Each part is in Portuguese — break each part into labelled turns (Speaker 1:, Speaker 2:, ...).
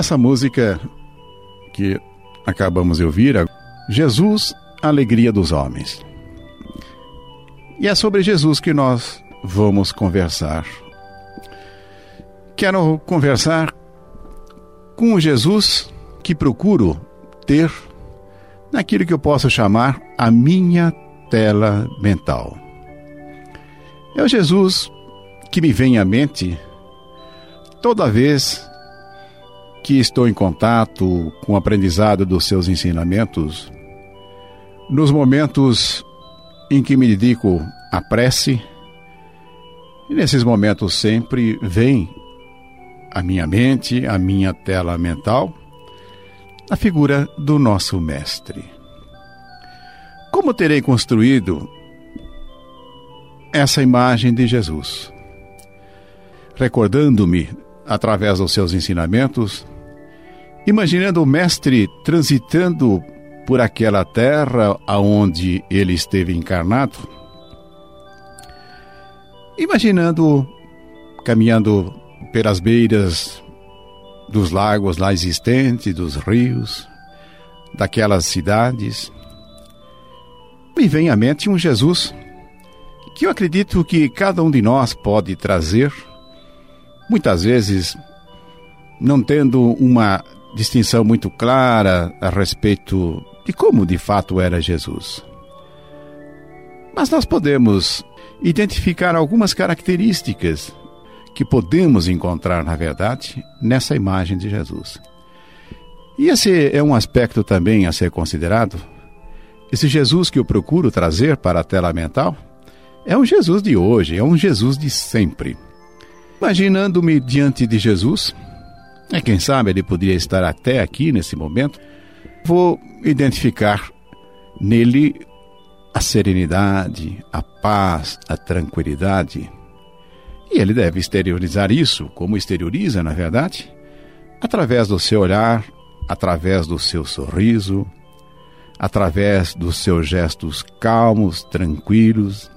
Speaker 1: Essa música que acabamos de ouvir, Jesus, Alegria dos Homens. E é sobre Jesus que nós vamos conversar. Quero conversar com o Jesus que procuro ter naquilo que eu posso chamar a minha tela mental. É o Jesus que me vem à mente toda vez que estou em contato com o aprendizado dos seus ensinamentos, nos momentos em que me dedico à prece, e nesses momentos sempre vem à minha mente, à minha tela mental, a figura do nosso Mestre. Como terei construído essa imagem de Jesus? Recordando-me, através dos seus ensinamentos, imaginando o Mestre transitando por aquela terra aonde ele esteve encarnado, imaginando caminhando pelas beiras dos lagos lá existentes, dos rios, daquelas cidades, me vem à mente um Jesus que eu acredito que cada um de nós pode trazer, muitas vezes não tendo uma distinção muito clara a respeito de como de fato era Jesus. Mas nós podemos identificar algumas características que podemos encontrar, na verdade, nessa imagem de Jesus. E esse é um aspecto também a ser considerado. Esse Jesus que eu procuro trazer para a tela mental é um Jesus de hoje, é um Jesus de sempre. Imaginando-me diante de Jesus, é quem sabe ele poderia estar até aqui nesse momento, vou identificar nele a serenidade, a paz, a tranquilidade. E ele deve exteriorizar isso, como exterioriza, na verdade, através do seu olhar, através do seu sorriso, através dos seus gestos calmos, tranquilos,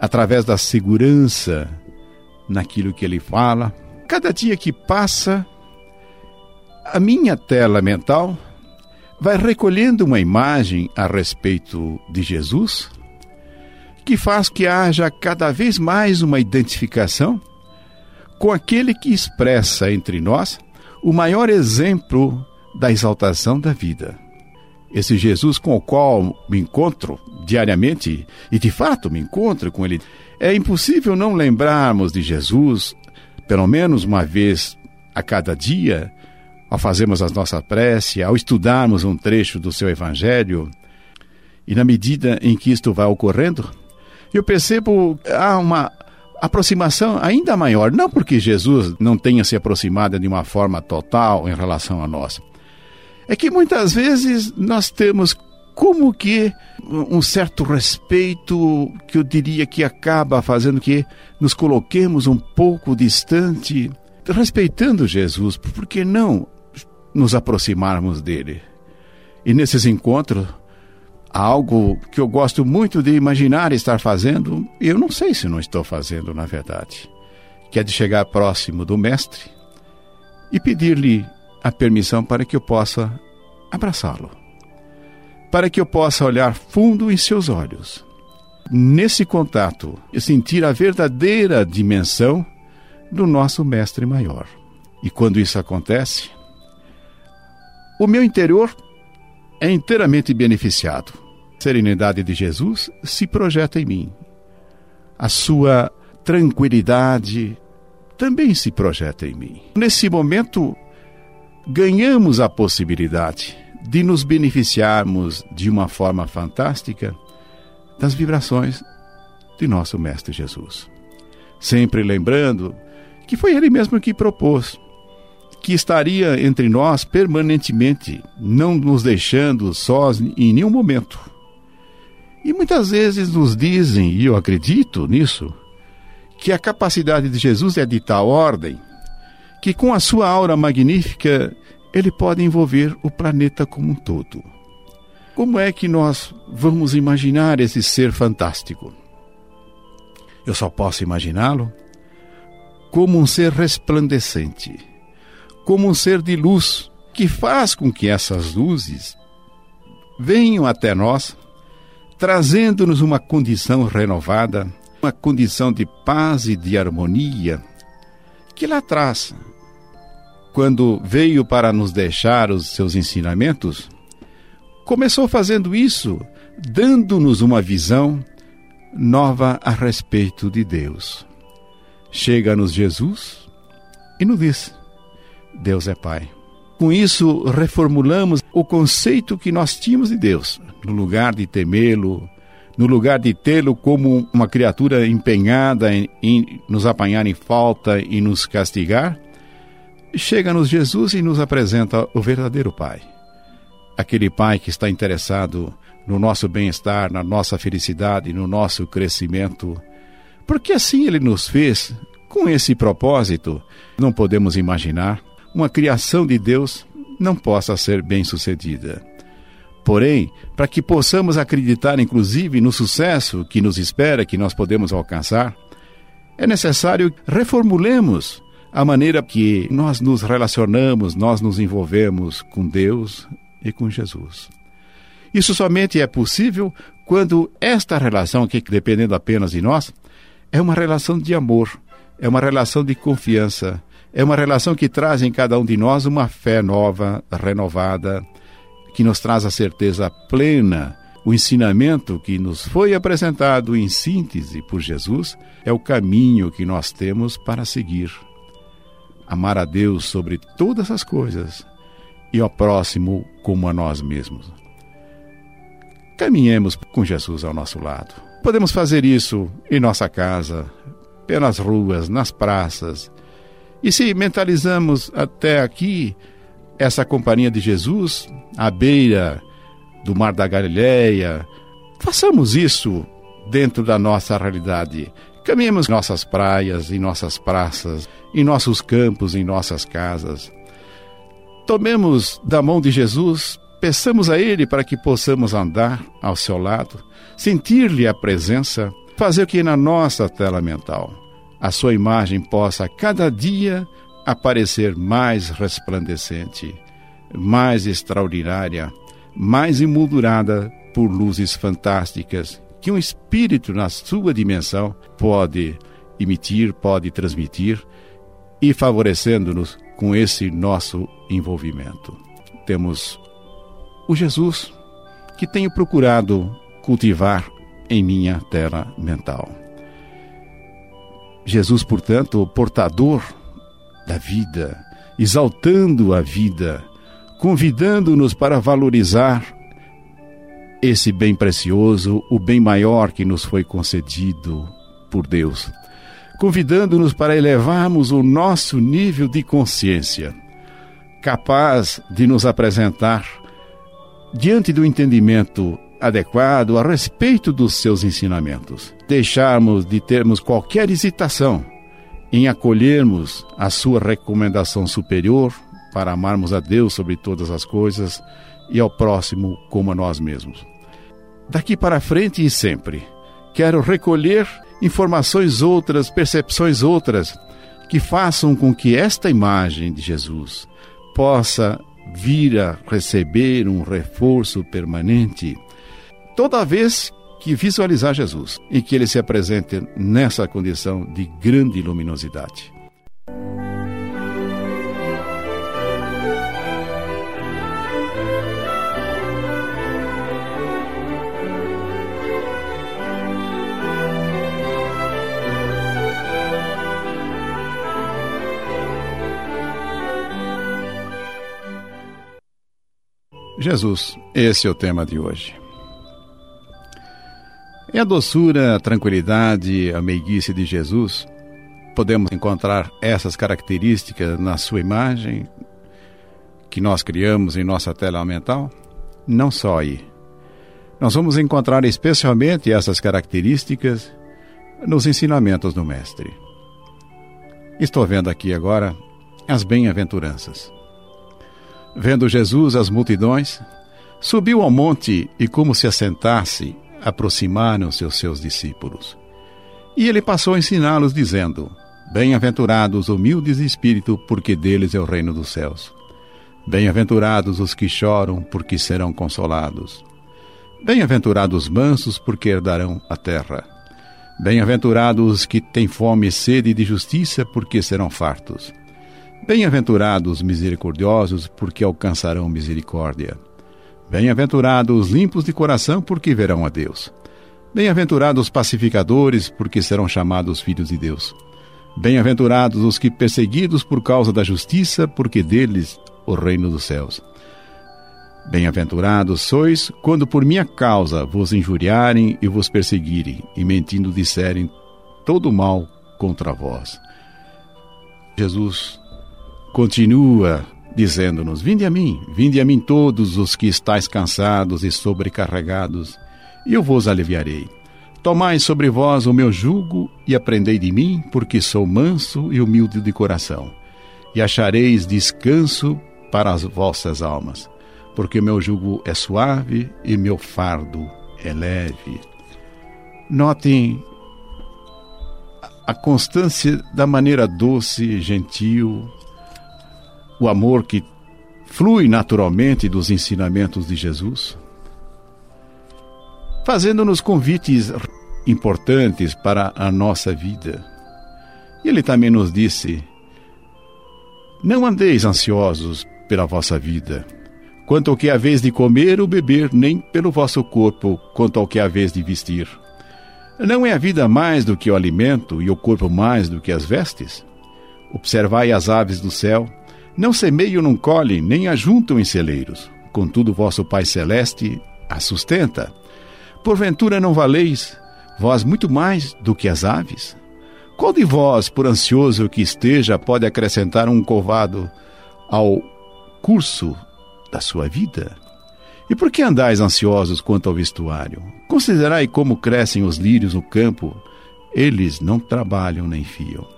Speaker 1: através da segurança naquilo que ele fala. Cada dia que passa, a minha tela mental vai recolhendo uma imagem a respeito de Jesus que faz que haja cada vez mais uma identificação com aquele que expressa entre nós o maior exemplo da exaltação da vida. Esse Jesus com o qual me encontro diariamente, e de fato me encontro com ele, é impossível não lembrarmos de Jesus, pelo menos uma vez a cada dia, ao fazermos as nossas preces, ao estudarmos um trecho do seu Evangelho, e na medida em que isto vai ocorrendo, eu percebo há uma aproximação ainda maior, não porque Jesus não tenha se aproximado de uma forma total em relação a nós. É que muitas vezes nós temos como que um certo respeito que eu diria que acaba fazendo que nos coloquemos um pouco distante, respeitando Jesus, por que não nos aproximarmos dele. E nesses encontros, algo que eu gosto muito de imaginar estar fazendo, eu não sei se não estou fazendo, na verdade, que é de chegar próximo do Mestre e pedir-lhe a permissão para que eu possa abraçá-lo, para que eu possa olhar fundo em seus olhos. Nesse contato, e sentir a verdadeira dimensão do nosso Mestre Maior. E quando isso acontece, o meu interior é inteiramente beneficiado. A serenidade de Jesus se projeta em mim. A sua tranquilidade também se projeta em mim. Nesse momento, ganhamos a possibilidade de nos beneficiarmos de uma forma fantástica das vibrações de nosso Mestre Jesus. Sempre lembrando que foi Ele mesmo que propôs que estaria entre nós permanentemente, não nos deixando sós em nenhum momento. E muitas vezes nos dizem, e eu acredito nisso, que a capacidade de Jesus é de tal ordem que com a sua aura magnífica ele pode envolver o planeta como um todo. Como é que nós vamos imaginar esse ser fantástico? Eu só posso imaginá-lo como um ser resplandecente como um ser de luz que faz com que essas luzes venham até nós, trazendo-nos uma condição renovada, uma condição de paz e de harmonia que lá atrás, quando veio para nos deixar os seus ensinamentos, começou fazendo isso, dando-nos uma visão nova a respeito de Deus. Chega-nos Jesus e nos diz: Deus é Pai. Com isso, reformulamos o conceito que nós tínhamos de Deus. No lugar de temê-lo, no lugar de tê-lo como uma criatura empenhada em, em, nos apanhar em falta e nos castigar, chega-nos Jesus e nos apresenta o verdadeiro Pai. Aquele Pai que está interessado no nosso bem-estar, na nossa felicidade, no nosso crescimento. Porque assim ele nos fez, com esse propósito, não podemos imaginar uma criação de Deus não possa ser bem-sucedida. Porém, para que possamos acreditar, inclusive, no sucesso que nos espera, que nós podemos alcançar, é necessário reformulemos a maneira que nós nos relacionamos, nós nos envolvemos com Deus e com Jesus. Isso somente é possível quando esta relação, que dependendo apenas de nós, é uma relação de amor, é uma relação de confiança, é uma relação que traz em cada um de nós uma fé nova, renovada, que nos traz a certeza plena. O ensinamento que nos foi apresentado em síntese por Jesus é o caminho que nós temos para seguir. Amar a Deus sobre todas as coisas e ao próximo como a nós mesmos. Caminhemos com Jesus ao nosso lado. Podemos fazer isso em nossa casa, pelas ruas, nas praças. E se mentalizamos até aqui, essa companhia de Jesus à beira do Mar da Galileia. Façamos isso dentro da nossa realidade. Caminhemos em nossas praias, em nossas praças, em nossos campos, em nossas casas. Tomemos da mão de Jesus, peçamos a Ele para que possamos andar ao seu lado, sentir-lhe a presença, fazer que na nossa tela mental a sua imagem possa cada dia aparecer mais resplandecente, mais extraordinária, mais emoldurada por luzes fantásticas que um espírito na sua dimensão pode emitir, pode transmitir e favorecendo-nos com esse nosso envolvimento. Temos o Jesus que tenho procurado cultivar em minha tela mental. Jesus, portanto, portador da vida, exaltando a vida, convidando-nos para valorizar esse bem precioso, o bem maior que nos foi concedido por Deus, convidando-nos para elevarmos o nosso nível de consciência, capaz de nos apresentar diante do entendimento adequado a respeito dos seus ensinamentos, deixarmos de termos qualquer hesitação em acolhermos a sua recomendação superior para amarmos a Deus sobre todas as coisas e ao próximo como a nós mesmos. Daqui para frente e sempre, quero recolher informações outras, percepções outras, que façam com que esta imagem de Jesus possa vir a receber um reforço permanente toda vez que visualizar Jesus e que ele se apresente nessa condição de grande luminosidade. Jesus, esse é o tema de hoje. Em a doçura, a tranquilidade, a meiguice de Jesus, podemos encontrar essas características na sua imagem que nós criamos em nossa tela mental? Não só aí. Nós vamos encontrar especialmente essas características nos ensinamentos do Mestre. Estou vendo aqui agora as bem-aventuranças. Vendo Jesus as multidões, subiu ao monte e, como se assentasse, aproximaram-se os seus discípulos. E ele passou a ensiná-los, dizendo: Bem-aventurados humildes de espírito, porque deles é o reino dos céus. Bem-aventurados os que choram, porque serão consolados. Bem-aventurados os mansos, porque herdarão a terra. Bem-aventurados os que têm fome e sede de justiça, porque serão fartos. Bem-aventurados os misericordiosos, porque alcançarão misericórdia. Bem-aventurados os limpos de coração, porque verão a Deus. Bem-aventurados os pacificadores, porque serão chamados filhos de Deus. Bem-aventurados os que perseguidos por causa da justiça, porque deles o reino dos céus. Bem-aventurados sois quando por minha causa vos injuriarem e vos perseguirem, e mentindo disserem todo mal contra vós. Jesus continua dizendo-nos: Vinde a mim, vinde a mim todos os que estáis cansados e sobrecarregados, e eu vos aliviarei. Tomai sobre vós o meu jugo e aprendei de mim, porque sou manso e humilde de coração, e achareis descanso para as vossas almas porque meu jugo é suave e meu fardo é leve. Notem a constância da maneira doce gentil, o amor que flui naturalmente dos ensinamentos de Jesus, fazendo-nos convites importantes para a nossa vida. Ele também nos disse: Não andeis ansiosos pela vossa vida quanto ao que a vez de comer ou beber, nem pelo vosso corpo, quanto ao que a vez de vestir. Não é a vida mais do que o alimento e o corpo mais do que as vestes? Observai as aves do céu, não semeiam, não colhem, nem ajuntam em celeiros. Contudo, vosso Pai Celeste a sustenta. Porventura não valeis, vós muito mais do que as aves? Qual de vós, por ansioso que esteja, pode acrescentar um covado ao curso da sua vida? E por que andais ansiosos quanto ao vestuário? Considerai como crescem os lírios no campo, eles não trabalham nem fiam.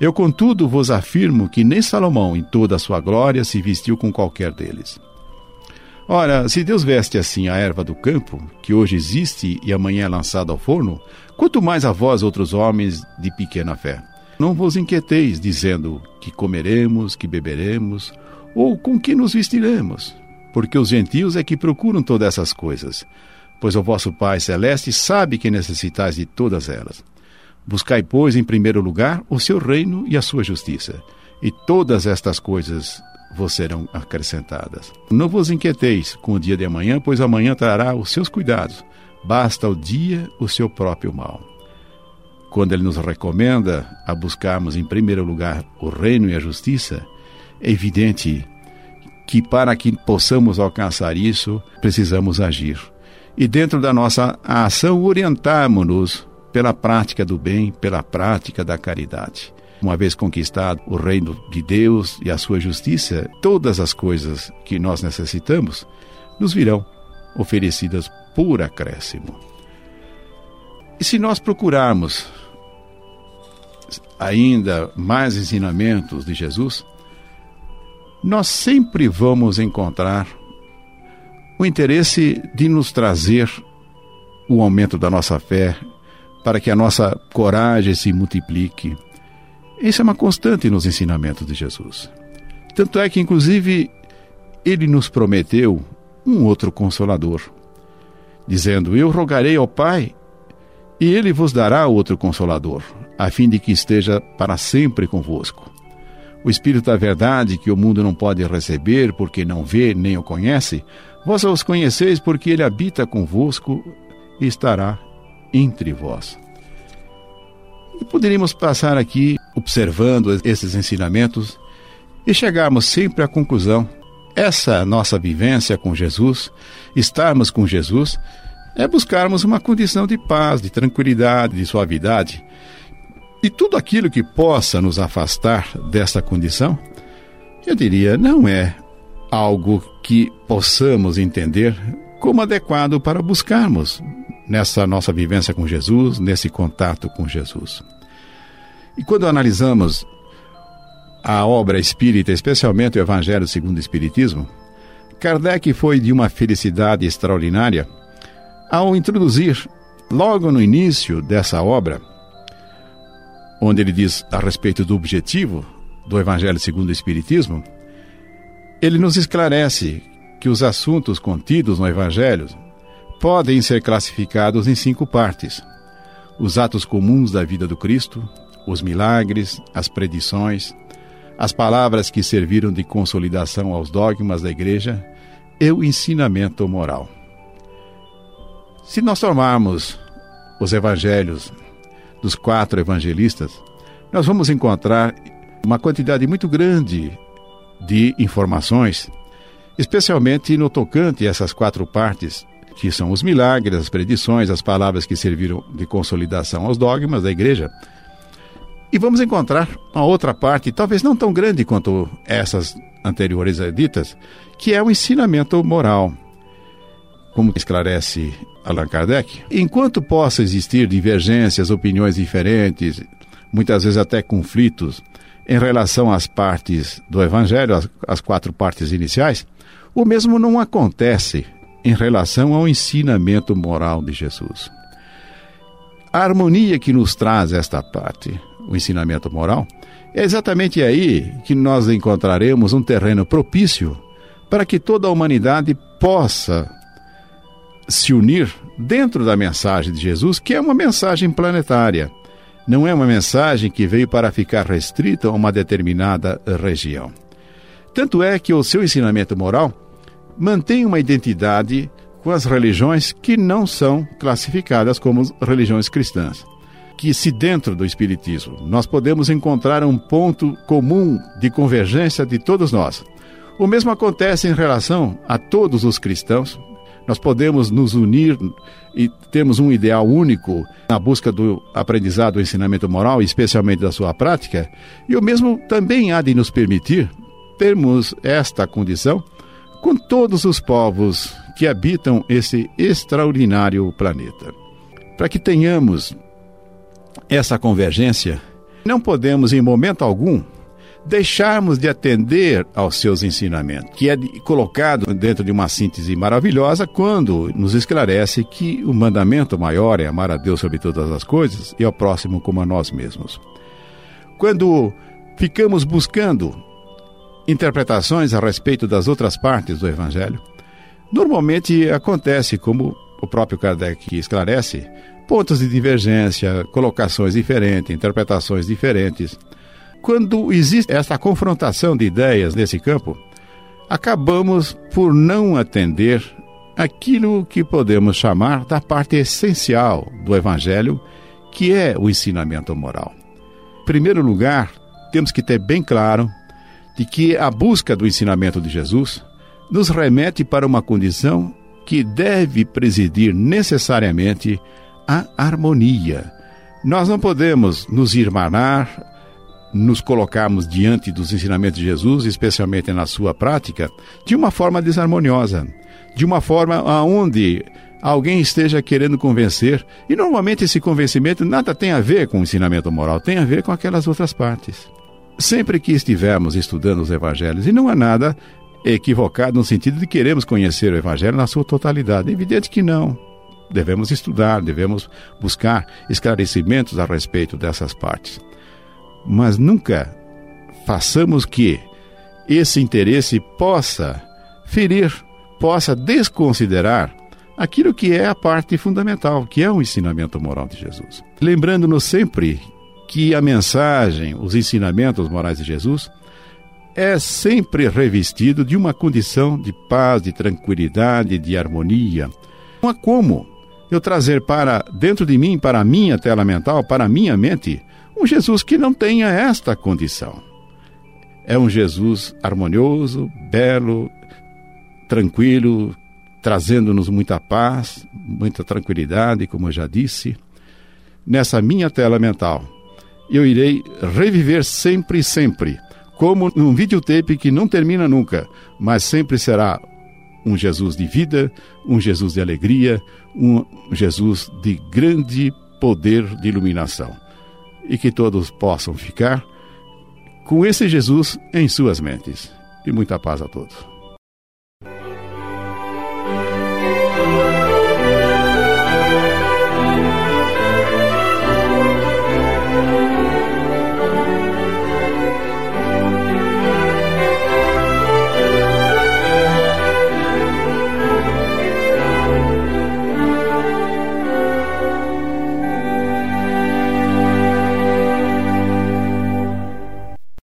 Speaker 1: Eu, contudo, vos afirmo que nem Salomão, em toda a sua glória, se vestiu com qualquer deles. Ora, se Deus veste assim a erva do campo, que hoje existe e amanhã é lançada ao forno, quanto mais a vós, outros homens de pequena fé. Não vos inquieteis, dizendo que comeremos, que beberemos, ou com que nos vestiremos? Porque os gentios é que procuram todas essas coisas, pois o vosso Pai Celeste sabe que necessitais de todas elas. Buscai, pois, em primeiro lugar o seu reino e a sua justiça, e todas estas coisas vos serão acrescentadas. Não vos inquieteis com o dia de amanhã, pois amanhã trará os seus cuidados. Basta o dia o seu próprio mal. Quando ele nos recomenda a buscarmos em primeiro lugar o reino e a justiça, é evidente que para que possamos alcançar isso, precisamos agir. E dentro da nossa ação, orientarmos-nos pela prática do bem, pela prática da caridade. Uma vez conquistado o reino de Deus e a sua justiça, todas as coisas que nós necessitamos nos virão oferecidas por acréscimo. E se nós procurarmos ainda mais ensinamentos de Jesus, nós sempre vamos encontrar o interesse de nos trazer o aumento da nossa fé, para que a nossa coragem se multiplique. Isso é uma constante nos ensinamentos de Jesus. Tanto é que, inclusive, ele nos prometeu um outro consolador, dizendo: Eu rogarei ao Pai, e ele vos dará outro consolador, a fim de que esteja para sempre convosco o Espírito da Verdade, que o mundo não pode receber, porque não vê nem o conhece, vós os conheceis, porque ele habita convosco e estará entre vós. E poderíamos passar aqui observando esses ensinamentos e chegarmos sempre à conclusão: essa nossa vivência com Jesus, estarmos com Jesus, é buscarmos uma condição de paz, de tranquilidade, de suavidade e tudo aquilo que possa nos afastar dessa condição, eu diria, não é algo que possamos entender como adequado para buscarmos nessa nossa vivência com Jesus, nesse contato com Jesus. E quando analisamos a obra espírita, especialmente o Evangelho segundo o Espiritismo, Kardec foi de uma felicidade extraordinária ao introduzir, logo no início dessa obra, onde ele diz a respeito do objetivo do Evangelho segundo o Espiritismo, ele nos esclarece que os assuntos contidos no Evangelho podem ser classificados em cinco partes: os atos comuns da vida do Cristo, os milagres, as predições, as palavras que serviram de consolidação aos dogmas da Igreja e o ensinamento moral. Se nós tomarmos os evangelhos dos quatro evangelistas, nós vamos encontrar uma quantidade muito grande de informações, especialmente no tocante a essas quatro partes, que são os milagres, as predições, as palavras que serviram de consolidação aos dogmas da igreja. E vamos encontrar uma outra parte, talvez não tão grande quanto essas anteriores ditas, que é o ensinamento moral. Como esclarece Allan Kardec, enquanto possa existir divergências, opiniões diferentes, muitas vezes até conflitos em relação às partes do Evangelho, as, as quatro partes iniciais, o mesmo não acontece em relação ao ensinamento moral de Jesus. A harmonia que nos traz esta parte, o ensinamento moral, é exatamente aí que nós encontraremos um terreno propício para que toda a humanidade possa se unir dentro da mensagem de Jesus, que é uma mensagem planetária. Não é uma mensagem que veio para ficar restrita a uma determinada região. Tanto é que o seu ensinamento moral mantém uma identidade com as religiões que não são classificadas como religiões cristãs. Que, se dentro do Espiritismo nós podemos encontrar um ponto comum de convergência de todos nós, o mesmo acontece em relação a todos os cristãos, nós podemos nos unir e temos um ideal único na busca do aprendizado do ensinamento moral, especialmente da sua prática, e o mesmo também há de nos permitir termos esta condição com todos os povos que habitam esse extraordinário planeta. Para que tenhamos essa convergência, não podemos em momento algum deixarmos de atender aos seus ensinamentos, que é colocado dentro de uma síntese maravilhosa quando nos esclarece que o mandamento maior é amar a Deus sobre todas as coisas e ao próximo como a nós mesmos. Quando ficamos buscando interpretações a respeito das outras partes do Evangelho, normalmente acontece, como o próprio Kardec esclarece, pontos de divergência, colocações diferentes, interpretações diferentes. Quando existe essa confrontação de ideias nesse campo, acabamos por não atender aquilo que podemos chamar da parte essencial do Evangelho, que é o ensinamento moral. Em primeiro lugar, temos que ter bem claro de que a busca do ensinamento de Jesus nos remete para uma condição que deve presidir necessariamente a harmonia. Nós não podemos nos irmanar, nos colocarmos diante dos ensinamentos de Jesus, especialmente na sua prática, de uma forma desarmoniosa, de uma forma aonde alguém esteja querendo convencer, e normalmente esse convencimento nada tem a ver com o ensinamento moral, tem a ver com aquelas outras partes. Sempre que estivermos estudando os evangelhos, e não há nada equivocado no sentido de queremos conhecer o evangelho na sua totalidade, é evidente que não. Devemos estudar, devemos buscar esclarecimentos a respeito dessas partes mas nunca façamos que esse interesse possa ferir, possa desconsiderar aquilo que é a parte fundamental, que é o ensinamento moral de Jesus. Lembrando-nos sempre que a mensagem, os ensinamentos morais de Jesus é sempre revestido de uma condição de paz, de tranquilidade, de harmonia. Não há como eu trazer para dentro de mim, para a minha tela mental, para a minha mente, um Jesus que não tenha esta condição. É um Jesus harmonioso, belo, tranquilo, trazendo-nos muita paz, muita tranquilidade, como eu já disse. Nessa minha tela mental, eu irei reviver sempre e sempre, como num videotape que não termina nunca, mas sempre será um Jesus de vida, um Jesus de alegria, um Jesus de grande poder de iluminação e que todos possam ficar com esse Jesus em suas mentes. E muita paz a todos.